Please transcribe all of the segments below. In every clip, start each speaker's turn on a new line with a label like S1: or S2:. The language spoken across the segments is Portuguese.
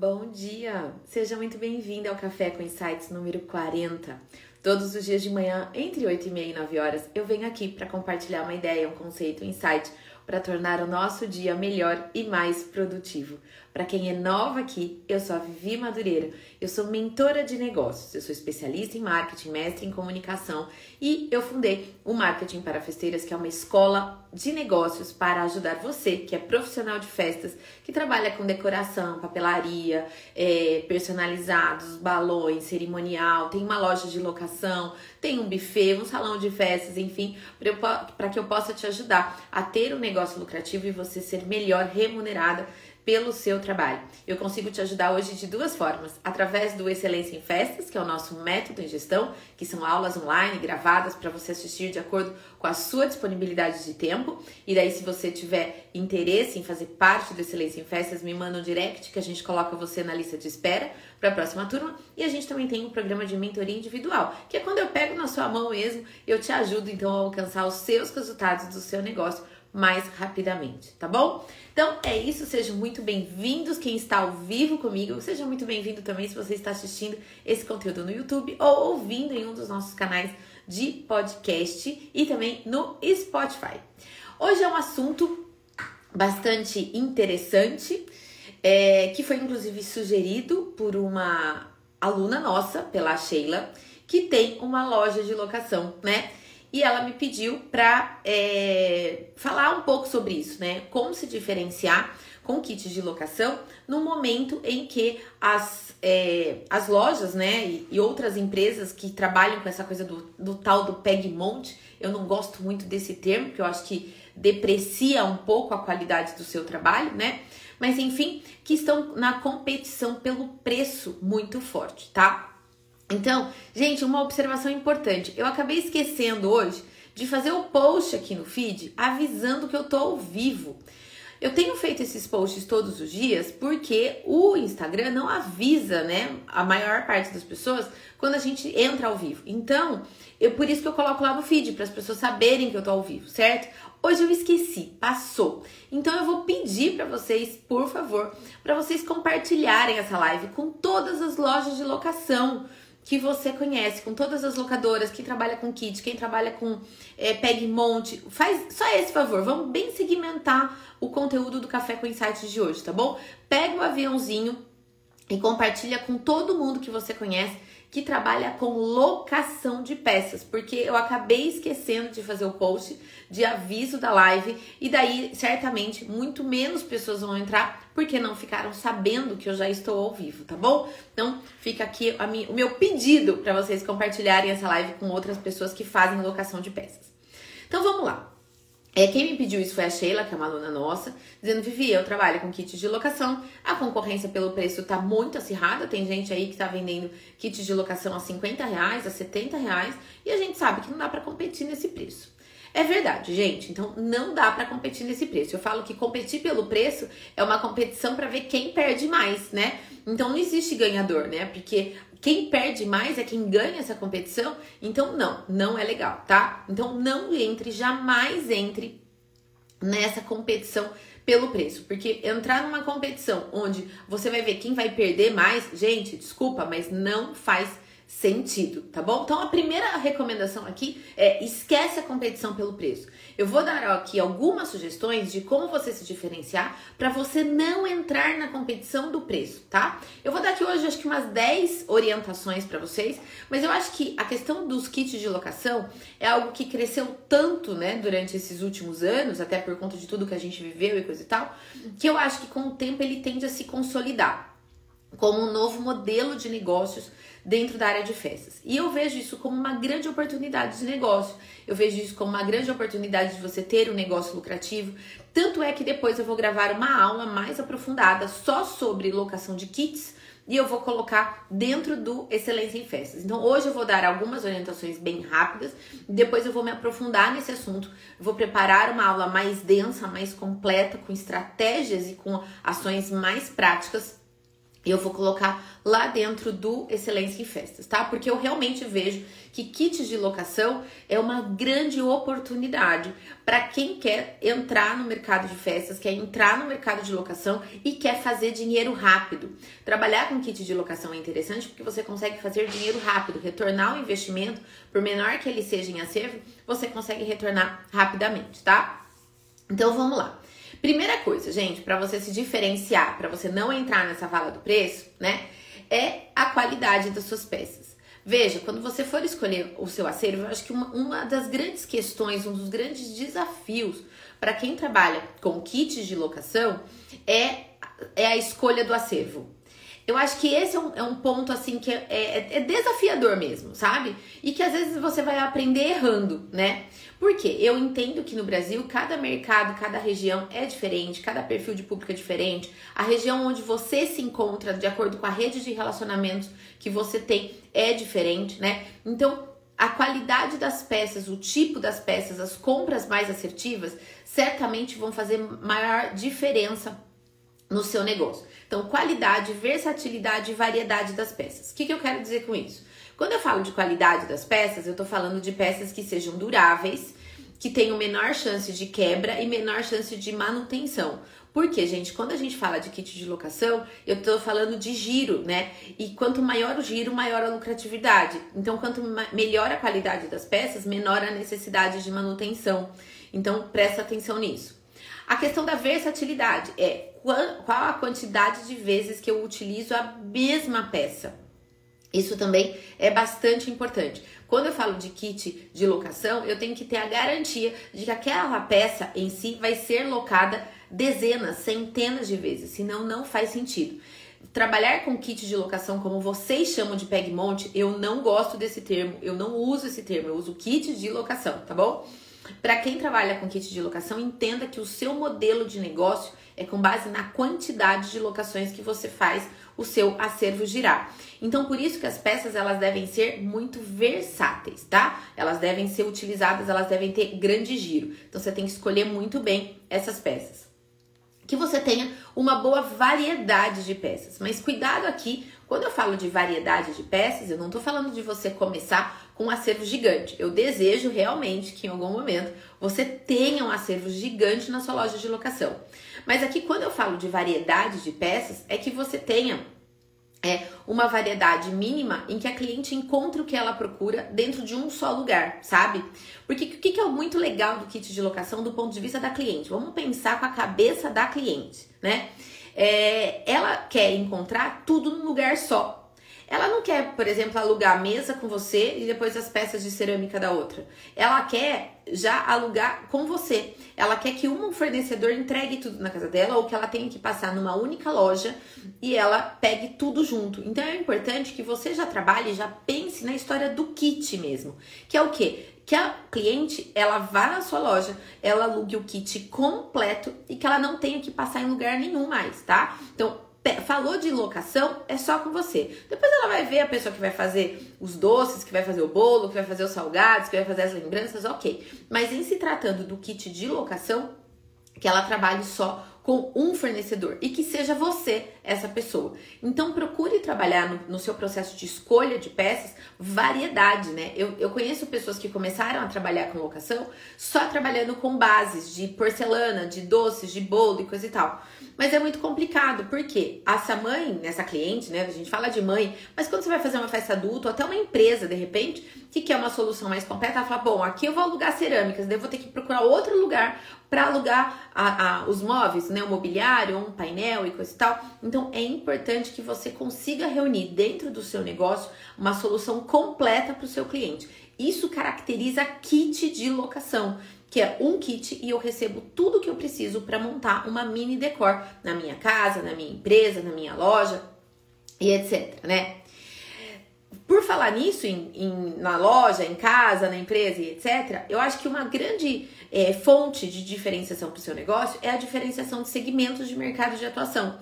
S1: Bom dia! Seja muito bem-vindo ao Café com Insights número 40. Todos os dias de manhã, entre 8 e meia e 9 horas, eu venho aqui para compartilhar uma ideia, um conceito, um insight para tornar o nosso dia melhor e mais produtivo. Para quem é nova aqui, eu sou a Vivi Madureira, eu sou mentora de negócios, eu sou especialista em marketing, mestre em comunicação e eu fundei o Marketing para Festeiras, que é uma escola de negócios para ajudar você, que é profissional de festas, que trabalha com decoração, papelaria, é, personalizados, balões, cerimonial, tem uma loja de locação, tem um buffet, um salão de festas, enfim, para que eu possa te ajudar a ter um negócio lucrativo e você ser melhor remunerada pelo seu trabalho. Eu consigo te ajudar hoje de duas formas: através do Excelência em Festas, que é o nosso método em gestão, que são aulas online gravadas para você assistir de acordo com a sua disponibilidade de tempo. E daí, se você tiver interesse em fazer parte do Excelência em Festas, me manda um direct que a gente coloca você na lista de espera para a próxima turma. E a gente também tem um programa de mentoria individual, que é quando eu pego na sua mão mesmo, eu te ajudo então a alcançar os seus resultados do seu negócio mais rapidamente, tá bom? Então é isso, sejam muito bem-vindos quem está ao vivo comigo, seja muito bem-vindo também se você está assistindo esse conteúdo no YouTube ou ouvindo em um dos nossos canais de podcast e também no Spotify. Hoje é um assunto bastante interessante, é, que foi inclusive sugerido por uma aluna nossa, pela Sheila, que tem uma loja de locação, né? E ela me pediu para é, falar um pouco sobre isso, né? Como se diferenciar com kits de locação no momento em que as, é, as lojas, né, e, e, outras empresas que trabalham com essa coisa do, do tal do peg monte, eu não gosto muito desse termo, porque eu acho que deprecia um pouco a qualidade do seu trabalho, né? Mas enfim, que estão na competição pelo preço muito forte, tá? Então, gente, uma observação importante. Eu acabei esquecendo hoje de fazer o post aqui no feed avisando que eu tô ao vivo. Eu tenho feito esses posts todos os dias porque o Instagram não avisa, né, a maior parte das pessoas quando a gente entra ao vivo. Então, eu por isso que eu coloco lá no feed para as pessoas saberem que eu tô ao vivo, certo? Hoje eu esqueci, passou. Então eu vou pedir para vocês, por favor, para vocês compartilharem essa live com todas as lojas de locação que você conhece, com todas as locadoras, quem trabalha com kit, quem trabalha com é, Peg Monte, faz só esse favor, vamos bem segmentar o conteúdo do Café com Insights de hoje, tá bom? Pega o aviãozinho e compartilha com todo mundo que você conhece que trabalha com locação de peças, porque eu acabei esquecendo de fazer o post de aviso da live e daí certamente muito menos pessoas vão entrar porque não ficaram sabendo que eu já estou ao vivo, tá bom? Então fica aqui minha, o meu pedido para vocês compartilharem essa live com outras pessoas que fazem locação de peças. Então vamos lá. É, quem me pediu isso foi a Sheila, que é uma aluna nossa, dizendo: Vivi, eu trabalho com kits de locação, a concorrência pelo preço tá muito acirrada, tem gente aí que tá vendendo kits de locação a 50 reais, a 70 reais, e a gente sabe que não dá para competir nesse preço. É verdade, gente. Então não dá para competir nesse preço. Eu falo que competir pelo preço é uma competição para ver quem perde mais, né? Então não existe ganhador, né? Porque quem perde mais é quem ganha essa competição. Então, não, não é legal, tá? Então, não entre, jamais entre nessa competição pelo preço, porque entrar numa competição onde você vai ver quem vai perder mais, gente, desculpa, mas não faz sentido, tá bom? Então a primeira recomendação aqui é esquece a competição pelo preço. Eu vou dar aqui algumas sugestões de como você se diferenciar para você não entrar na competição do preço, tá? Eu vou dar aqui hoje acho que umas 10 orientações para vocês, mas eu acho que a questão dos kits de locação é algo que cresceu tanto, né, durante esses últimos anos, até por conta de tudo que a gente viveu e coisa e tal, que eu acho que com o tempo ele tende a se consolidar como um novo modelo de negócios dentro da área de festas. E eu vejo isso como uma grande oportunidade de negócio. Eu vejo isso como uma grande oportunidade de você ter um negócio lucrativo. Tanto é que depois eu vou gravar uma aula mais aprofundada só sobre locação de kits e eu vou colocar dentro do Excelência em Festas. Então hoje eu vou dar algumas orientações bem rápidas, depois eu vou me aprofundar nesse assunto, vou preparar uma aula mais densa, mais completa, com estratégias e com ações mais práticas eu vou colocar lá dentro do Excelência em Festas, tá? Porque eu realmente vejo que kits de locação é uma grande oportunidade para quem quer entrar no mercado de festas, quer entrar no mercado de locação e quer fazer dinheiro rápido. Trabalhar com kit de locação é interessante porque você consegue fazer dinheiro rápido, retornar o investimento, por menor que ele seja em acervo, você consegue retornar rapidamente, tá? Então vamos lá. Primeira coisa, gente, para você se diferenciar, para você não entrar nessa vala do preço, né, é a qualidade das suas peças. Veja, quando você for escolher o seu acervo, eu acho que uma, uma das grandes questões, um dos grandes desafios para quem trabalha com kits de locação é, é a escolha do acervo. Eu acho que esse é um, é um ponto assim que é, é, é, desafiador mesmo, sabe? E que às vezes você vai aprender errando, né? Porque eu entendo que no Brasil cada mercado, cada região é diferente, cada perfil de público é diferente. A região onde você se encontra, de acordo com a rede de relacionamentos que você tem, é diferente, né? Então, a qualidade das peças, o tipo das peças, as compras mais assertivas, certamente vão fazer maior diferença no seu negócio. Então, qualidade, versatilidade e variedade das peças. O que, que eu quero dizer com isso? Quando eu falo de qualidade das peças, eu estou falando de peças que sejam duráveis, que tenham menor chance de quebra e menor chance de manutenção. Porque, gente, quando a gente fala de kit de locação, eu estou falando de giro, né? E quanto maior o giro, maior a lucratividade. Então, quanto melhor a qualidade das peças, menor a necessidade de manutenção. Então, presta atenção nisso. A questão da versatilidade é qual a quantidade de vezes que eu utilizo a mesma peça. Isso também é bastante importante. Quando eu falo de kit de locação, eu tenho que ter a garantia de que aquela peça em si vai ser locada dezenas, centenas de vezes, senão não faz sentido. Trabalhar com kit de locação, como vocês chamam de peg monte, eu não gosto desse termo, eu não uso esse termo, eu uso kit de locação, tá bom? Para quem trabalha com kit de locação, entenda que o seu modelo de negócio é com base na quantidade de locações que você faz o seu acervo girar. Então, por isso que as peças elas devem ser muito versáteis, tá? Elas devem ser utilizadas, elas devem ter grande giro. Então, você tem que escolher muito bem essas peças. Que você tenha uma boa variedade de peças. Mas cuidado aqui, quando eu falo de variedade de peças, eu não tô falando de você começar com um acervo gigante. Eu desejo realmente que em algum momento você tenha um acervo gigante na sua loja de locação. Mas aqui, quando eu falo de variedade de peças, é que você tenha é, uma variedade mínima em que a cliente encontre o que ela procura dentro de um só lugar, sabe? Porque o que é muito legal do kit de locação do ponto de vista da cliente? Vamos pensar com a cabeça da cliente, né? É, ela quer encontrar tudo num lugar só. Ela não quer, por exemplo, alugar a mesa com você e depois as peças de cerâmica da outra. Ela quer já alugar com você. Ela quer que um fornecedor entregue tudo na casa dela ou que ela tenha que passar numa única loja e ela pegue tudo junto. Então é importante que você já trabalhe, já pense na história do kit mesmo, que é o quê? Que a cliente ela vá na sua loja, ela alugue o kit completo e que ela não tenha que passar em lugar nenhum mais, tá? Então falou de locação, é só com você. Depois ela vai ver a pessoa que vai fazer os doces, que vai fazer o bolo, que vai fazer os salgados, que vai fazer as lembranças, ok. Mas em se tratando do kit de locação, que ela trabalhe só com um fornecedor e que seja você essa pessoa. Então procure trabalhar no, no, seu processo de escolha de peças variedade, né? Eu, eu conheço pessoas que começaram a trabalhar com locação só trabalhando com bases de porcelana, de doces, de bolo e coisa e tal. Mas é muito complicado, porque essa mãe, essa cliente, né? A gente fala de mãe, mas quando você vai fazer uma festa adulta, ou até uma empresa, de repente, que quer uma solução mais completa, ela fala: bom, aqui eu vou alugar cerâmicas, daí eu vou ter que procurar outro lugar para alugar a, a, os móveis, né? O mobiliário, um painel e coisa e tal. Então é importante que você consiga reunir dentro do seu negócio uma solução completa para o seu cliente. Isso caracteriza kit de locação que é um kit e eu recebo tudo que eu preciso para montar uma mini decor na minha casa, na minha empresa, na minha loja e etc, né? Por falar nisso, em, em, na loja, em casa, na empresa e etc., eu acho que uma grande é, fonte de diferenciação para o seu negócio é a diferenciação de segmentos de mercado de atuação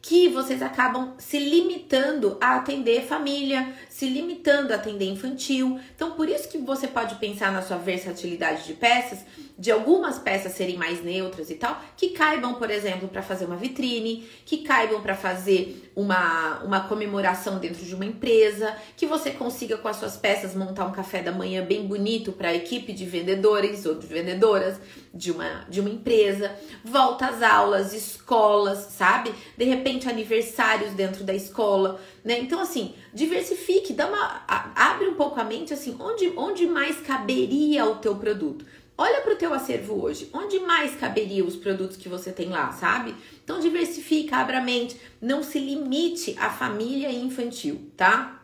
S1: que vocês acabam se limitando a atender família, se limitando a atender infantil. Então, por isso que você pode pensar na sua versatilidade de peças de algumas peças serem mais neutras e tal, que caibam, por exemplo, para fazer uma vitrine, que caibam para fazer uma, uma comemoração dentro de uma empresa, que você consiga com as suas peças montar um café da manhã bem bonito para a equipe de vendedores ou de vendedoras de uma, de uma empresa, volta às aulas, escolas, sabe? De repente aniversários dentro da escola, né? Então assim, diversifique, dá uma abre um pouco a mente assim, onde onde mais caberia o teu produto? Olha para o teu acervo hoje, onde mais caberia os produtos que você tem lá, sabe? Então diversifica, abra a mente, não se limite à família infantil, tá?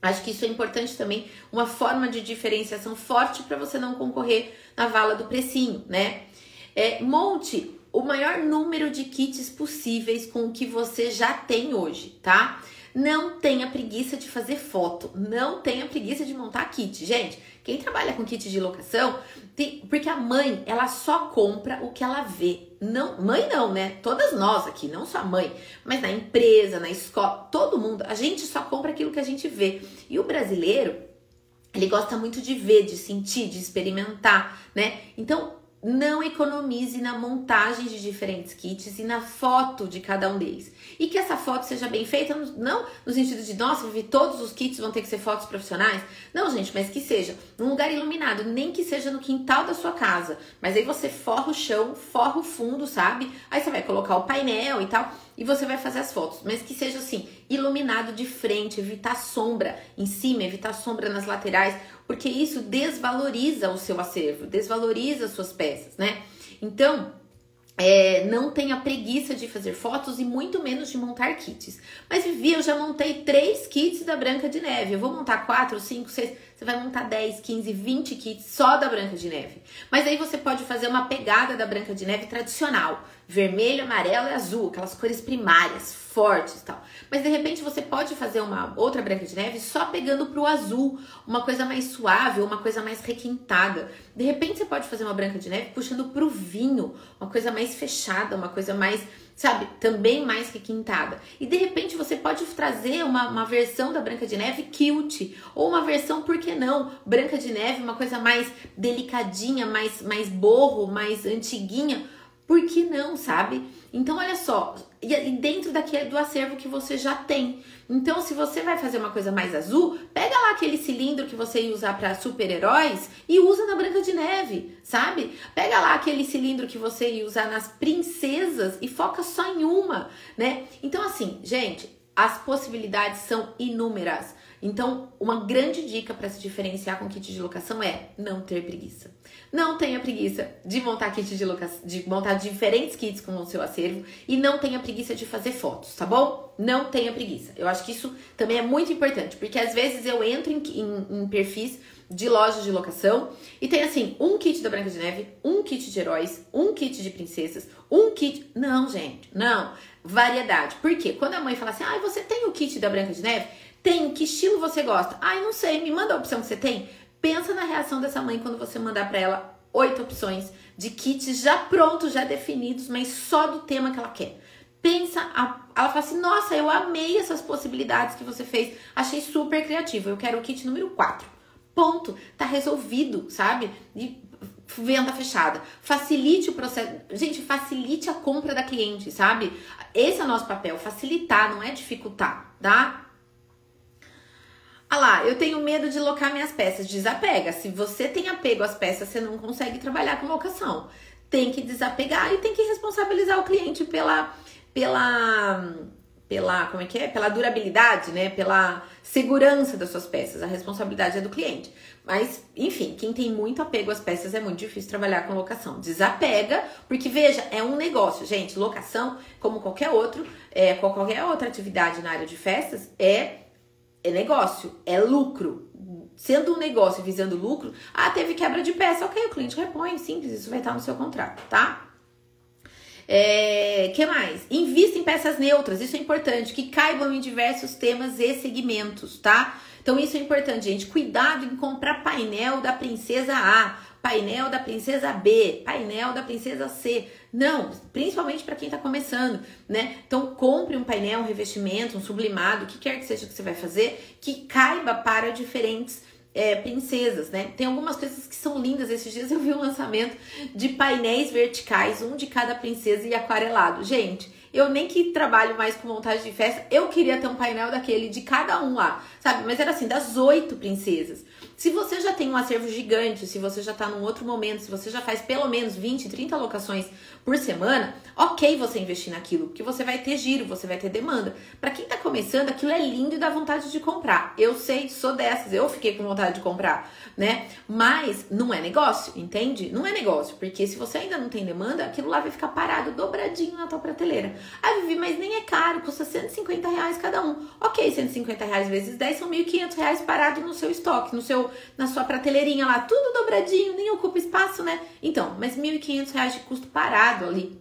S1: Acho que isso é importante também, uma forma de diferenciação forte para você não concorrer na vala do precinho, né? É, monte o maior número de kits possíveis com o que você já tem hoje, tá? Não tenha preguiça de fazer foto, não tenha preguiça de montar kit. Gente, quem trabalha com kit de locação, tem, porque a mãe, ela só compra o que ela vê. Não, mãe não, né? Todas nós aqui, não só a mãe, mas na empresa, na escola, todo mundo, a gente só compra aquilo que a gente vê. E o brasileiro, ele gosta muito de ver, de sentir, de experimentar, né? Então, não economize na montagem de diferentes kits e na foto de cada um deles. E que essa foto seja bem feita, não no sentido de, nossa, vi todos os kits vão ter que ser fotos profissionais. Não, gente, mas que seja num lugar iluminado, nem que seja no quintal da sua casa. Mas aí você forra o chão, forra o fundo, sabe? Aí você vai colocar o painel e tal, e você vai fazer as fotos. Mas que seja assim, iluminado de frente, evitar sombra em cima, evitar sombra nas laterais porque isso desvaloriza o seu acervo, desvaloriza as suas peças, né? Então, é, não tenha preguiça de fazer fotos e muito menos de montar kits. Mas Vivi, eu já montei três kits da Branca de Neve. Eu vou montar quatro, cinco, seis. Você vai montar 10, 15, 20 kits só da Branca de Neve. Mas aí você pode fazer uma pegada da Branca de Neve tradicional: vermelho, amarelo e azul, aquelas cores primárias, fortes e tal. Mas de repente você pode fazer uma outra Branca de Neve só pegando pro azul, uma coisa mais suave, uma coisa mais requintada. De repente você pode fazer uma Branca de Neve puxando pro vinho, uma coisa mais fechada, uma coisa mais sabe? Também mais requintada. E de repente você pode trazer uma, uma versão da Branca de Neve cute, ou uma versão, por que não? Branca de Neve, uma coisa mais delicadinha, mais, mais borro, mais antiguinha. Por que não, sabe? Então, olha só, e dentro daquele do acervo que você já tem. Então, se você vai fazer uma coisa mais azul, pega lá aquele cilindro que você ia usar para super-heróis e usa na Branca de Neve, sabe? Pega lá aquele cilindro que você ia usar nas princesas e foca só em uma, né? Então, assim, gente, as possibilidades são inúmeras. Então, uma grande dica para se diferenciar com kit de locação é não ter preguiça. Não tenha preguiça de montar kit de locação, de montar diferentes kits com o seu acervo e não tenha preguiça de fazer fotos, tá bom? Não tenha preguiça. Eu acho que isso também é muito importante, porque às vezes eu entro em, em, em perfis de lojas de locação e tem assim, um kit da Branca de Neve, um kit de heróis, um kit de princesas, um kit. Não, gente, não. Variedade. Por quê? Quando a mãe fala assim, ah, você tem o kit da Branca de Neve? Tem, que estilo você gosta? Ai, não sei, me manda a opção que você tem. Pensa na reação dessa mãe quando você mandar para ela oito opções de kits já prontos, já definidos, mas só do tema que ela quer. Pensa, ela fala assim: Nossa, eu amei essas possibilidades que você fez, achei super criativo. Eu quero o kit número 4. Ponto, tá resolvido, sabe? E venda fechada. Facilite o processo. Gente, facilite a compra da cliente, sabe? Esse é o nosso papel, facilitar, não é dificultar, tá? Ah lá, eu tenho medo de locar minhas peças. Desapega. Se você tem apego às peças, você não consegue trabalhar com locação. Tem que desapegar e tem que responsabilizar o cliente pela pela pela como é que é? Pela durabilidade, né? Pela segurança das suas peças. A responsabilidade é do cliente. Mas, enfim, quem tem muito apego às peças é muito difícil trabalhar com locação. Desapega, porque veja, é um negócio, gente. Locação, como qualquer outro, é, qualquer outra atividade na área de festas, é é negócio, é lucro. Sendo um negócio visando lucro, ah, teve quebra de peça, ok, o cliente repõe, simples, isso vai estar no seu contrato, tá? É, que mais? Invista em peças neutras, isso é importante, que caibam em diversos temas e segmentos, tá? Então isso é importante, gente. Cuidado em comprar painel da princesa A, painel da princesa B, painel da princesa C. Não, principalmente para quem está começando, né? Então compre um painel, um revestimento, um sublimado, o que quer que seja que você vai fazer, que caiba para diferentes é, princesas, né? Tem algumas coisas que são lindas. Esses dias eu vi um lançamento de painéis verticais, um de cada princesa e aquarelado. Gente, eu nem que trabalho mais com montagem de festa, eu queria ter um painel daquele de cada um lá, sabe? Mas era assim, das oito princesas. Se você já tem um acervo gigante, se você já está num outro momento, se você já faz pelo menos 20, 30 locações por semana, ok você investir naquilo, porque você vai ter giro, você vai ter demanda. Para quem está começando, aquilo é lindo e dá vontade de comprar. Eu sei, sou dessas, eu fiquei com vontade de comprar, né? Mas não é negócio, entende? Não é negócio, porque se você ainda não tem demanda, aquilo lá vai ficar parado, dobradinho na tua prateleira. Ah, Vivi, mas nem é caro, custa 150 reais cada um. Ok, 150 reais vezes 10 são 1.500 reais parado no seu estoque, no seu na sua prateleirinha lá, tudo dobradinho, nem ocupa espaço, né? Então, mas R$ 1.500 de custo parado ali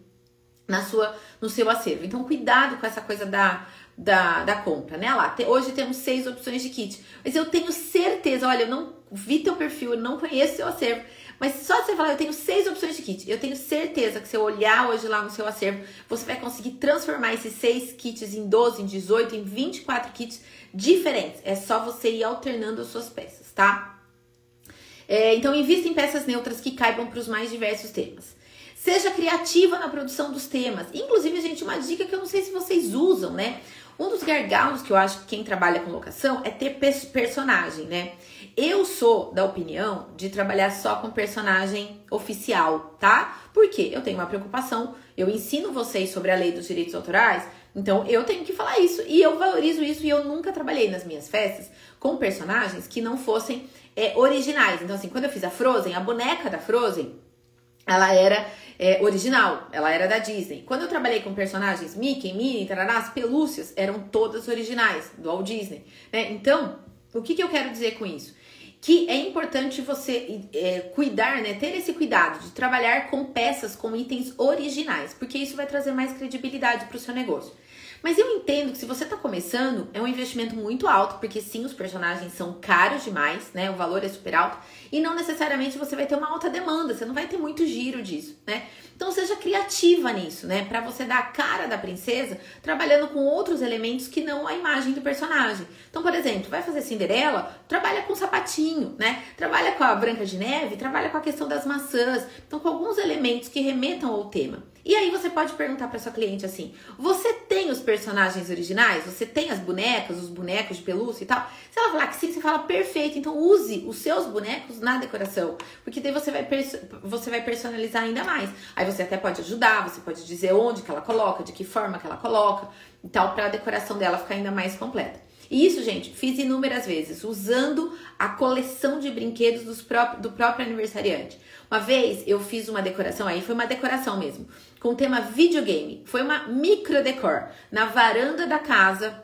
S1: na sua, no seu acervo. Então, cuidado com essa coisa da, da, da compra, né? Lá, te, hoje temos seis opções de kit, mas eu tenho certeza, olha, eu não vi teu perfil, eu não conheço seu acervo, mas só você falar, eu tenho seis opções de kit, eu tenho certeza eu olhar hoje lá no seu acervo, você vai conseguir transformar esses seis kits em 12, em 18, em 24 kits diferentes. É só você ir alternando as suas peças, tá? É, então, invista em peças neutras que caibam para os mais diversos temas. Seja criativa na produção dos temas. Inclusive, gente, uma dica que eu não sei se vocês usam, né? Um dos gargalos que eu acho que quem trabalha com locação é ter personagem, né? Eu sou da opinião de trabalhar só com personagem oficial, tá? Porque eu tenho uma preocupação, eu ensino vocês sobre a lei dos direitos autorais, então eu tenho que falar isso e eu valorizo isso e eu nunca trabalhei nas minhas festas com personagens que não fossem é, originais. Então, assim, quando eu fiz a Frozen, a boneca da Frozen, ela era é, original, ela era da Disney. Quando eu trabalhei com personagens Mickey, Minnie, tarará, as pelúcias eram todas originais, do Walt Disney. Né? Então, o que, que eu quero dizer com isso? Que é importante você é, cuidar, né, ter esse cuidado de trabalhar com peças com itens originais, porque isso vai trazer mais credibilidade para o seu negócio. Mas eu entendo que se você está começando, é um investimento muito alto, porque sim, os personagens são caros demais, né? O valor é super alto, e não necessariamente você vai ter uma alta demanda, você não vai ter muito giro disso, né? Então seja criativa nisso, né? Para você dar a cara da princesa, trabalhando com outros elementos que não a imagem do personagem. Então, por exemplo, vai fazer Cinderela, trabalha com sapatinho, né? Trabalha com a Branca de Neve, trabalha com a questão das maçãs. Então, com alguns elementos que remetam ao tema. E aí você pode perguntar para sua cliente assim: "Você tem os personagens originais? Você tem as bonecas, os bonecos de pelúcia e tal?" Se ela falar que sim, você fala: "Perfeito. Então use os seus bonecos na decoração, porque daí você vai você vai personalizar ainda mais. Aí você até pode ajudar, você pode dizer onde que ela coloca, de que forma que ela coloca e tal, para a decoração dela ficar ainda mais completa. E isso, gente, fiz inúmeras vezes, usando a coleção de brinquedos dos do próprio aniversariante. Uma vez eu fiz uma decoração, aí foi uma decoração mesmo, com o tema videogame. Foi uma micro decor na varanda da casa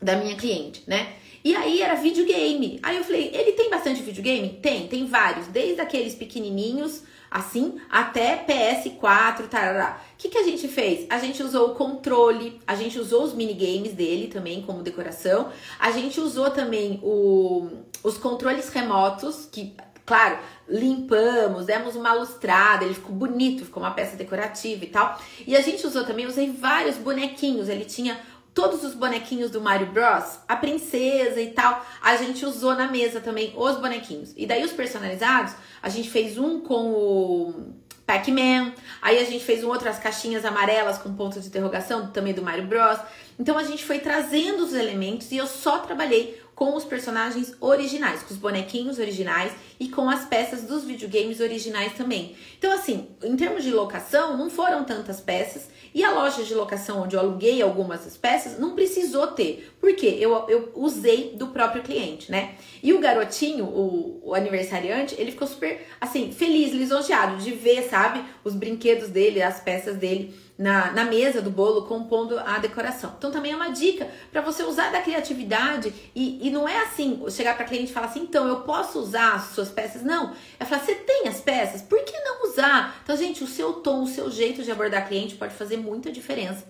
S1: da minha cliente, né? E aí era videogame. Aí eu falei, ele tem bastante videogame? Tem, tem vários, desde aqueles pequenininhos assim até PS4, tarará. O que, que a gente fez? A gente usou o controle, a gente usou os minigames dele também como decoração, a gente usou também o, os controles remotos, que, claro, limpamos, demos uma lustrada, ele ficou bonito, ficou uma peça decorativa e tal. E a gente usou também, usei vários bonequinhos, ele tinha todos os bonequinhos do Mario Bros, a princesa e tal, a gente usou na mesa também os bonequinhos. E daí os personalizados, a gente fez um com o Pac-Man, aí a gente fez um outro as caixinhas amarelas com ponto de interrogação, também do Mario Bros. Então a gente foi trazendo os elementos e eu só trabalhei com os personagens originais, com os bonequinhos originais e com as peças dos videogames originais também. Então, assim, em termos de locação, não foram tantas peças e a loja de locação onde eu aluguei algumas das peças não precisou ter, porque eu, eu usei do próprio cliente, né? E o garotinho, o, o aniversariante, ele ficou super, assim, feliz, lisonjeado de ver, sabe, os brinquedos dele, as peças dele na, na mesa do bolo, compondo a decoração. Então também é uma dica para você usar da criatividade e, e não é assim, chegar para cliente e falar assim, então eu posso usar as suas peças? Não. É falar, você tem as peças? Por que não usar? Então, gente, o seu tom, o seu jeito de abordar cliente pode fazer muita diferença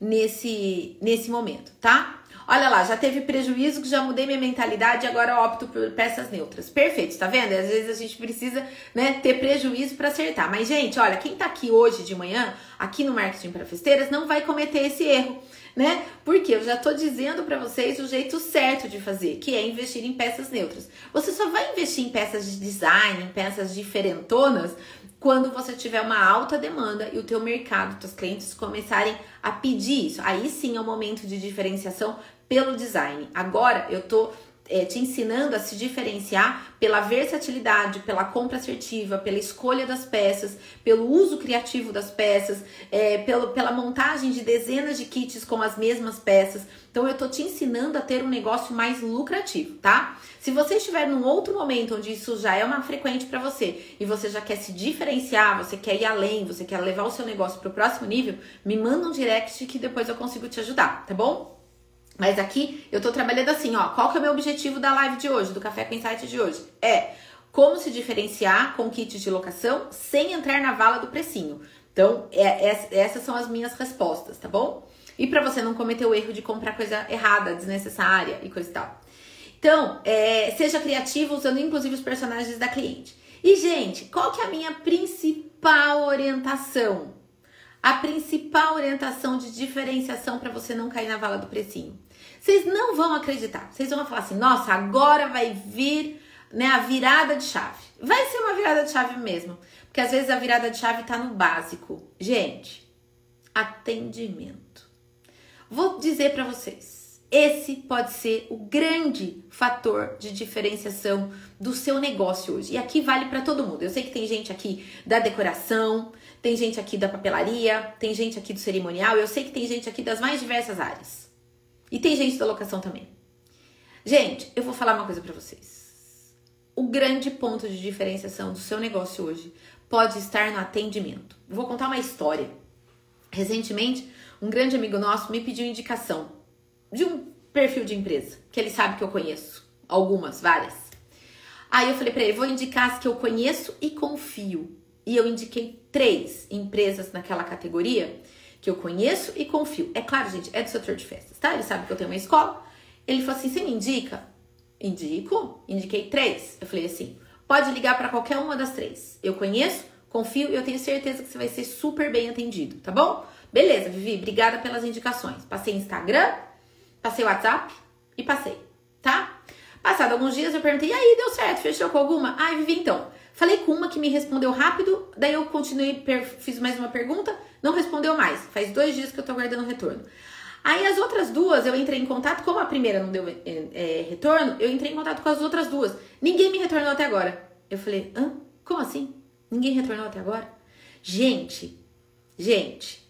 S1: nesse, nesse momento, tá? Olha lá, já teve prejuízo que já mudei minha mentalidade e agora opto por peças neutras. Perfeito, tá vendo? Às vezes a gente precisa, né, ter prejuízo para acertar. Mas gente, olha, quem tá aqui hoje de manhã, aqui no marketing para festeiras, não vai cometer esse erro né? Porque eu já tô dizendo para vocês o jeito certo de fazer, que é investir em peças neutras. Você só vai investir em peças de design, em peças diferentonas, quando você tiver uma alta demanda e o teu mercado, teus clientes começarem a pedir isso. Aí sim é o momento de diferenciação pelo design. Agora eu tô é, te ensinando a se diferenciar pela versatilidade, pela compra assertiva, pela escolha das peças, pelo uso criativo das peças, é, pelo, pela montagem de dezenas de kits com as mesmas peças. Então eu tô te ensinando a ter um negócio mais lucrativo, tá? Se você estiver num outro momento onde isso já é uma frequente para você e você já quer se diferenciar, você quer ir além, você quer levar o seu negócio para o próximo nível, me manda um direct que depois eu consigo te ajudar, tá bom? Mas aqui eu tô trabalhando assim, ó. Qual que é o meu objetivo da live de hoje, do Café com Insight de hoje? É como se diferenciar com kits de locação sem entrar na vala do precinho. Então, é, é, essas são as minhas respostas, tá bom? E para você não cometer o erro de comprar coisa errada, desnecessária e coisa e tal. Então, é, seja criativo usando inclusive os personagens da cliente. E, gente, qual que é a minha principal orientação? A principal orientação de diferenciação para você não cair na vala do precinho. Vocês não vão acreditar. Vocês vão falar assim: nossa, agora vai vir né, a virada de chave. Vai ser uma virada de chave mesmo. Porque às vezes a virada de chave está no básico. Gente, atendimento. Vou dizer para vocês. Esse pode ser o grande fator de diferenciação do seu negócio hoje. E aqui vale para todo mundo. Eu sei que tem gente aqui da decoração, tem gente aqui da papelaria, tem gente aqui do cerimonial, eu sei que tem gente aqui das mais diversas áreas. E tem gente da locação também. Gente, eu vou falar uma coisa para vocês. O grande ponto de diferenciação do seu negócio hoje pode estar no atendimento. Vou contar uma história. Recentemente, um grande amigo nosso me pediu indicação de um perfil de empresa que ele sabe que eu conheço, algumas, várias. Aí eu falei para ele, vou indicar as que eu conheço e confio. E eu indiquei três empresas naquela categoria que eu conheço e confio. É claro, gente, é do setor de festas, tá? Ele sabe que eu tenho uma escola. Ele falou assim: você me indica? Indico. Indiquei três. Eu falei assim: pode ligar para qualquer uma das três. Eu conheço, confio e eu tenho certeza que você vai ser super bem atendido, tá bom? Beleza, Vivi, obrigada pelas indicações. Passei Instagram, passei WhatsApp e passei, tá? Passado alguns dias eu perguntei: e aí, deu certo? Fechou com alguma? Ai, Vivi, então. Falei com uma que me respondeu rápido, daí eu continuei, fiz mais uma pergunta, não respondeu mais. Faz dois dias que eu tô aguardando retorno. Aí as outras duas eu entrei em contato, como a primeira não deu é, é, retorno, eu entrei em contato com as outras duas. Ninguém me retornou até agora. Eu falei, hã? Como assim? Ninguém retornou até agora? Gente, gente,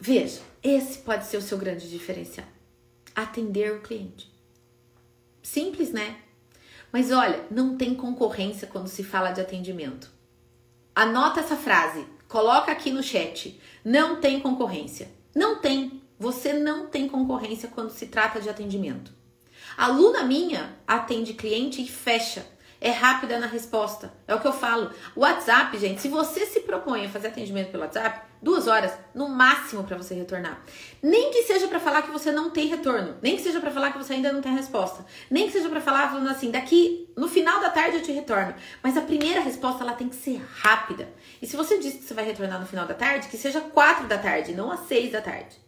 S1: veja, esse pode ser o seu grande diferencial. Atender o cliente. Simples, né? Mas olha, não tem concorrência quando se fala de atendimento. Anota essa frase, coloca aqui no chat. Não tem concorrência. Não tem. Você não tem concorrência quando se trata de atendimento. Aluna minha atende cliente e fecha é rápida na resposta. É o que eu falo. WhatsApp, gente, se você se propõe a fazer atendimento pelo WhatsApp, duas horas no máximo para você retornar. Nem que seja para falar que você não tem retorno, nem que seja para falar que você ainda não tem resposta, nem que seja para falar falando assim, daqui no final da tarde eu te retorno. Mas a primeira resposta ela tem que ser rápida. E se você disse que você vai retornar no final da tarde, que seja quatro da tarde, não às seis da tarde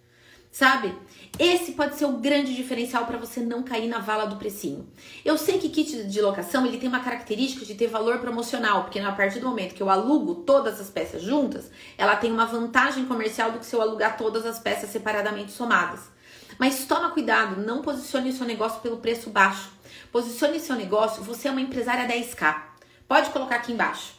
S1: sabe? Esse pode ser o grande diferencial para você não cair na vala do precinho. Eu sei que kit de locação ele tem uma característica de ter valor promocional, porque a partir do momento que eu alugo todas as peças juntas, ela tem uma vantagem comercial do que se eu alugar todas as peças separadamente somadas. Mas toma cuidado, não posicione seu negócio pelo preço baixo. Posicione seu negócio, você é uma empresária 10k. Pode colocar aqui embaixo.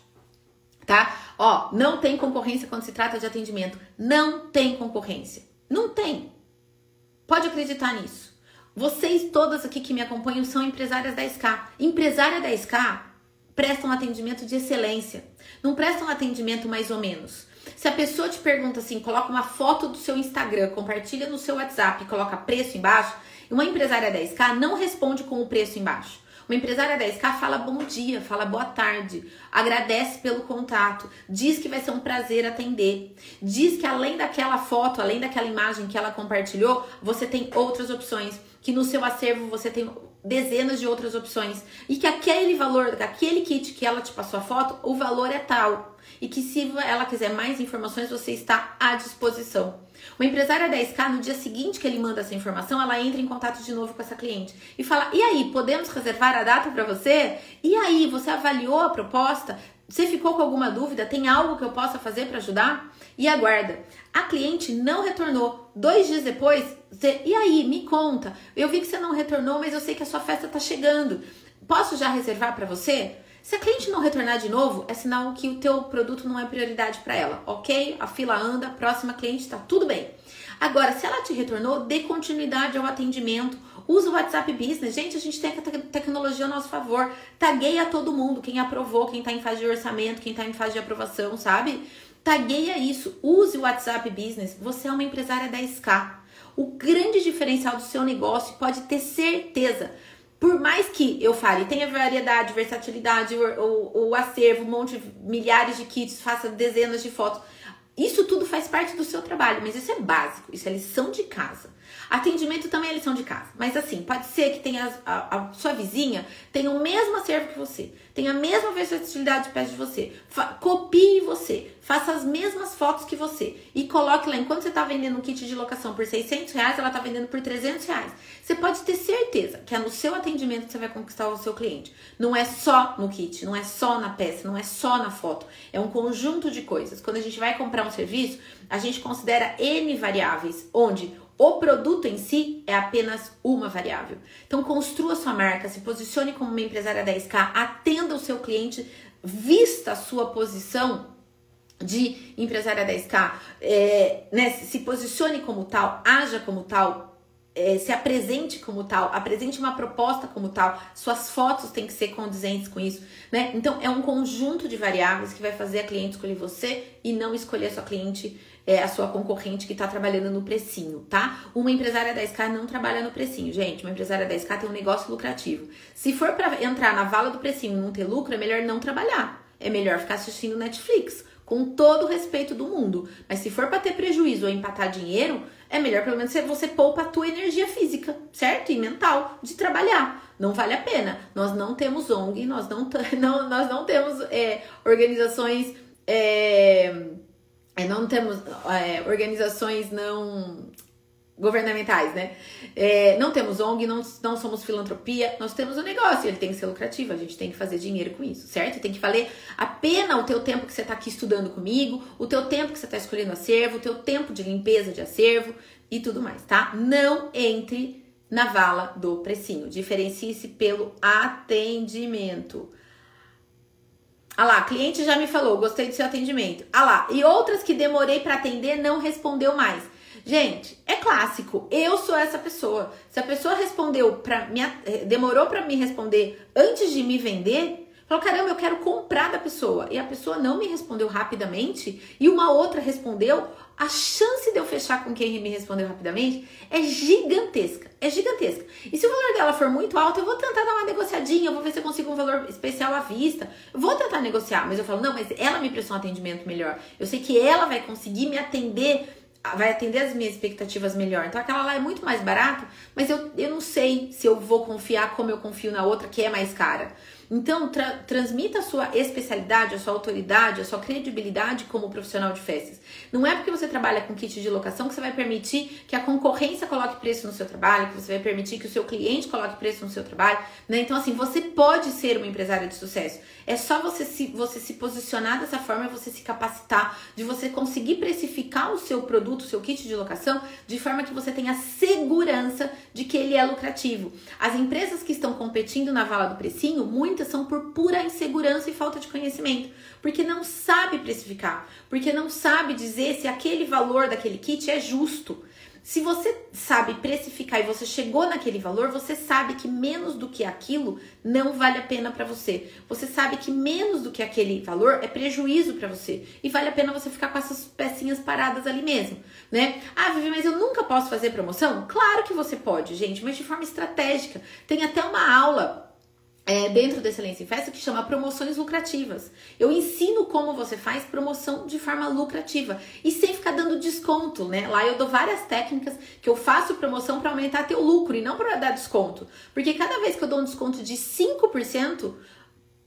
S1: Tá? Ó, não tem concorrência quando se trata de atendimento. Não tem concorrência. Não tem. Pode acreditar nisso. Vocês todas aqui que me acompanham são empresárias da SK. Empresária da SK prestam atendimento de excelência. Não prestam atendimento mais ou menos. Se a pessoa te pergunta assim, coloca uma foto do seu Instagram, compartilha no seu WhatsApp coloca preço embaixo, uma empresária da SK não responde com o preço embaixo. Uma empresária 10K fala bom dia, fala boa tarde, agradece pelo contato, diz que vai ser um prazer atender, diz que além daquela foto, além daquela imagem que ela compartilhou, você tem outras opções, que no seu acervo você tem dezenas de outras opções e que aquele valor, daquele kit que ela te passou a foto, o valor é tal e que se ela quiser mais informações, você está à disposição. Uma empresária 10K, no dia seguinte que ele manda essa informação, ela entra em contato de novo com essa cliente e fala: "E aí, podemos reservar a data para você? E aí, você avaliou a proposta? Você ficou com alguma dúvida? Tem algo que eu possa fazer para ajudar?" E aguarda. A cliente não retornou. Dois dias depois, você, e aí, me conta. Eu vi que você não retornou, mas eu sei que a sua festa está chegando. Posso já reservar para você? Se a cliente não retornar de novo, é sinal que o teu produto não é prioridade para ela, ok? A fila anda, próxima cliente está tudo bem. Agora, se ela te retornou, dê continuidade ao atendimento. Usa o WhatsApp Business. Gente, a gente tem a tecnologia a nosso favor. Tagueia todo mundo, quem aprovou, quem está em fase de orçamento, quem está em fase de aprovação, sabe? Tagueia isso. Use o WhatsApp Business. Você é uma empresária 10K. O grande diferencial do seu negócio pode ter certeza por mais que eu fale, tenha variedade, versatilidade, o, o, o acervo, um monte milhares de kits, faça dezenas de fotos, isso tudo faz parte do seu trabalho, mas isso é básico, isso é lição de casa. Atendimento também é lição de casa. Mas assim, pode ser que tenha a, a, sua vizinha tenha o mesmo acervo que você, tenha a mesma versatilidade de pés de você. Fa, copie você, faça as mesmas fotos que você e coloque lá. Enquanto você está vendendo um kit de locação por 600 reais, ela está vendendo por 300 reais. Você pode ter certeza que é no seu atendimento que você vai conquistar o seu cliente. Não é só no kit, não é só na peça, não é só na foto. É um conjunto de coisas. Quando a gente vai comprar um serviço, a gente considera N variáveis, onde o produto em si é apenas uma variável. Então, construa sua marca, se posicione como uma empresária 10K, atenda o seu cliente, vista a sua posição de empresária 10K, é, né, se posicione como tal, haja como tal, é, se apresente como tal, apresente uma proposta como tal, suas fotos têm que ser condizentes com isso, né? Então é um conjunto de variáveis que vai fazer a cliente escolher você e não escolher a sua cliente é, a sua concorrente que está trabalhando no precinho, tá? Uma empresária 10K não trabalha no precinho, gente. Uma empresária 10K tem um negócio lucrativo. Se for para entrar na vala do precinho e não ter lucro, é melhor não trabalhar. É melhor ficar assistindo Netflix, com todo o respeito do mundo. Mas se for para ter prejuízo ou empatar dinheiro, é melhor pelo menos você poupa a tua energia física, certo? E mental de trabalhar. Não vale a pena. Nós não temos ONG, nós não, não, nós não temos é, organizações. É, não temos é, organizações não governamentais, né? É, não temos ONG, não, não somos filantropia, nós temos um negócio, ele tem que ser lucrativo, a gente tem que fazer dinheiro com isso, certo? Tem que valer a pena o teu tempo que você está aqui estudando comigo, o teu tempo que você está escolhendo acervo, o teu tempo de limpeza de acervo e tudo mais, tá? Não entre na vala do precinho, diferencie-se pelo atendimento. Ah lá, cliente já me falou, gostei do seu atendimento. Ah lá, e outras que demorei para atender não respondeu mais. Gente, é clássico. Eu sou essa pessoa. Se a pessoa respondeu para me demorou para me responder antes de me vender, Falou, caramba, eu quero comprar da pessoa. E a pessoa não me respondeu rapidamente e uma outra respondeu. A chance de eu fechar com quem me respondeu rapidamente é gigantesca. É gigantesca. E se o valor dela for muito alto, eu vou tentar dar uma negociadinha, vou ver se eu consigo um valor especial à vista. Vou tentar negociar, mas eu falo, não, mas ela me prestou um atendimento melhor. Eu sei que ela vai conseguir me atender vai atender as minhas expectativas melhor. Então aquela lá é muito mais barato, mas eu, eu não sei se eu vou confiar como eu confio na outra que é mais cara. Então, tra transmita a sua especialidade, a sua autoridade, a sua credibilidade como profissional de festas. Não é porque você trabalha com kit de locação que você vai permitir que a concorrência coloque preço no seu trabalho, que você vai permitir que o seu cliente coloque preço no seu trabalho. Né? Então, assim, você pode ser uma empresária de sucesso. É só você se, você se posicionar dessa forma, você se capacitar, de você conseguir precificar o seu produto, o seu kit de locação, de forma que você tenha segurança de que ele é lucrativo. As empresas que estão competindo na vala do precinho, muitas muitas são por pura insegurança e falta de conhecimento, porque não sabe precificar, porque não sabe dizer se aquele valor daquele kit é justo. Se você sabe precificar e você chegou naquele valor, você sabe que menos do que aquilo não vale a pena para você. Você sabe que menos do que aquele valor é prejuízo para você e vale a pena você ficar com essas pecinhas paradas ali mesmo, né? Ah, Vivi, mas eu nunca posso fazer promoção? Claro que você pode, gente, mas de forma estratégica. Tem até uma aula é, dentro da Excelência em Festa que chama promoções lucrativas. Eu ensino como você faz promoção de forma lucrativa e sem ficar dando desconto, né? Lá eu dou várias técnicas que eu faço promoção para aumentar teu lucro e não para dar desconto. Porque cada vez que eu dou um desconto de 5%,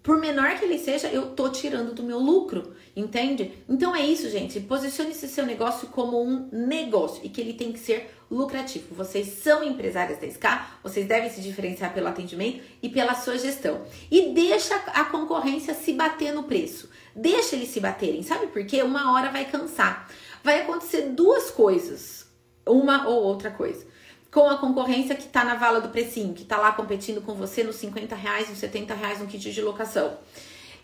S1: por menor que ele seja, eu tô tirando do meu lucro, entende? Então é isso, gente. Posicione esse seu negócio como um negócio e que ele tem que ser lucrativo. Vocês são empresárias da SK, vocês devem se diferenciar pelo atendimento e pela sua gestão. E deixa a concorrência se bater no preço. Deixa eles se baterem, sabe por quê? Uma hora vai cansar. Vai acontecer duas coisas, uma ou outra coisa com a concorrência que está na vala do precinho, que está lá competindo com você nos 50 reais, nos 70 reais no kit de locação.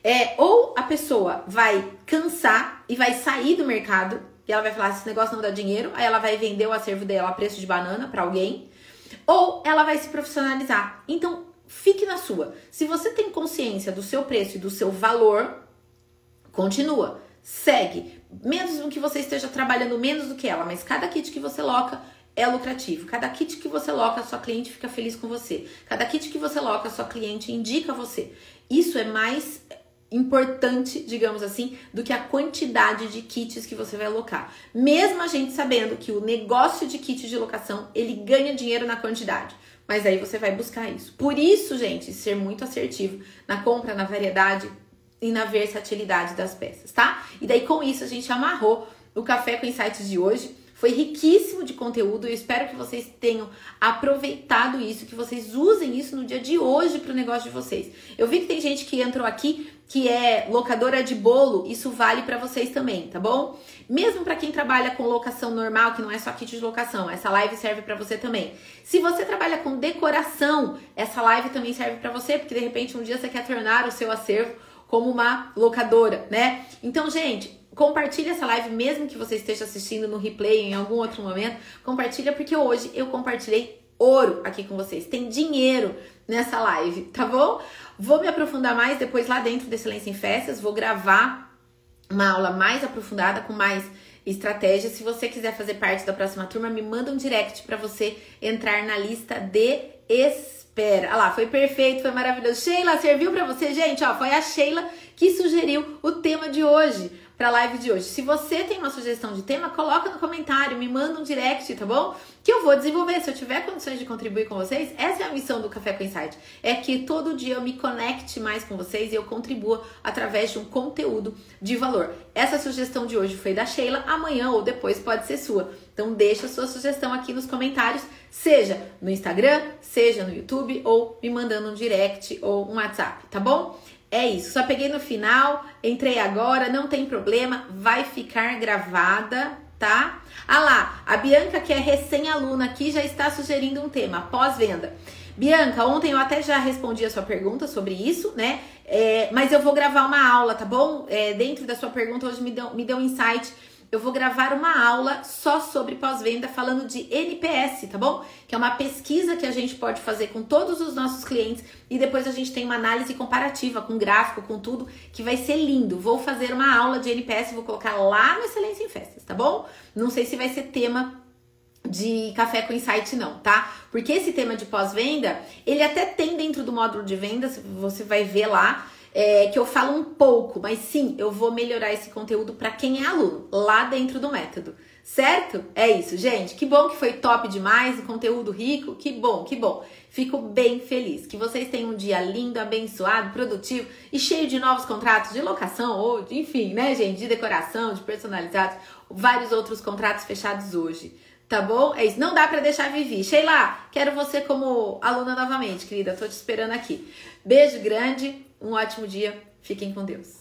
S1: É, ou a pessoa vai cansar e vai sair do mercado e ela vai falar: esse negócio não dá dinheiro, aí ela vai vender o acervo dela a preço de banana para alguém, ou ela vai se profissionalizar. Então, fique na sua. Se você tem consciência do seu preço e do seu valor, continua, segue. Mesmo que você esteja trabalhando menos do que ela, mas cada kit que você loca é lucrativo. Cada kit que você loca, sua cliente fica feliz com você. Cada kit que você loca, sua cliente indica você. Isso é mais importante, digamos assim, do que a quantidade de kits que você vai alocar. Mesmo a gente sabendo que o negócio de kit de locação, ele ganha dinheiro na quantidade. Mas aí você vai buscar isso. Por isso, gente, ser muito assertivo na compra, na variedade e na versatilidade das peças, tá? E daí com isso a gente amarrou o café com insights de hoje. Foi riquíssimo de conteúdo. Eu espero que vocês tenham aproveitado isso, que vocês usem isso no dia de hoje para o negócio de vocês. Eu vi que tem gente que entrou aqui que é locadora de bolo, isso vale para vocês também, tá bom? Mesmo para quem trabalha com locação normal, que não é só kit de locação, essa live serve para você também. Se você trabalha com decoração, essa live também serve para você, porque de repente um dia você quer tornar o seu acervo como uma locadora, né? Então, gente, Compartilha essa live, mesmo que você esteja assistindo no replay em algum outro momento. Compartilha, porque hoje eu compartilhei ouro aqui com vocês. Tem dinheiro nessa live, tá bom? Vou me aprofundar mais depois lá dentro do Excelência em Festas. Vou gravar uma aula mais aprofundada com mais estratégia. Se você quiser fazer parte da próxima turma, me manda um direct para você entrar na lista de espera. Olha lá, foi perfeito, foi maravilhoso. Sheila, serviu para você, gente? Ó, foi a Sheila que sugeriu o tema de hoje para a live de hoje. Se você tem uma sugestão de tema, coloca no comentário, me manda um direct, tá bom? Que eu vou desenvolver. Se eu tiver condições de contribuir com vocês, essa é a missão do Café com Insight. É que todo dia eu me conecte mais com vocês e eu contribua através de um conteúdo de valor. Essa sugestão de hoje foi da Sheila, amanhã ou depois pode ser sua. Então deixa a sua sugestão aqui nos comentários, seja no Instagram, seja no YouTube ou me mandando um direct ou um WhatsApp, tá bom? É isso, só peguei no final, entrei agora, não tem problema, vai ficar gravada, tá? Ah lá, a Bianca, que é recém-aluna aqui, já está sugerindo um tema, pós-venda. Bianca, ontem eu até já respondi a sua pergunta sobre isso, né? É, mas eu vou gravar uma aula, tá bom? É, dentro da sua pergunta, hoje me deu, me deu um insight eu vou gravar uma aula só sobre pós-venda falando de NPS, tá bom? Que é uma pesquisa que a gente pode fazer com todos os nossos clientes e depois a gente tem uma análise comparativa com gráfico, com tudo, que vai ser lindo. Vou fazer uma aula de NPS, vou colocar lá no Excelência em Festas, tá bom? Não sei se vai ser tema de café com insight não, tá? Porque esse tema de pós-venda, ele até tem dentro do módulo de vendas, você vai ver lá, é, que eu falo um pouco, mas sim, eu vou melhorar esse conteúdo para quem é aluno, lá dentro do método. Certo? É isso, gente. Que bom que foi top demais, o conteúdo rico. Que bom, que bom. Fico bem feliz. Que vocês tenham um dia lindo, abençoado, produtivo e cheio de novos contratos de locação ou, de, enfim, né, gente, de decoração, de personalizados, vários outros contratos fechados hoje. Tá bom? É isso. Não dá para deixar viver. Sheila, quero você como aluna novamente, querida. Tô te esperando aqui. Beijo grande. Um ótimo dia. Fiquem com Deus.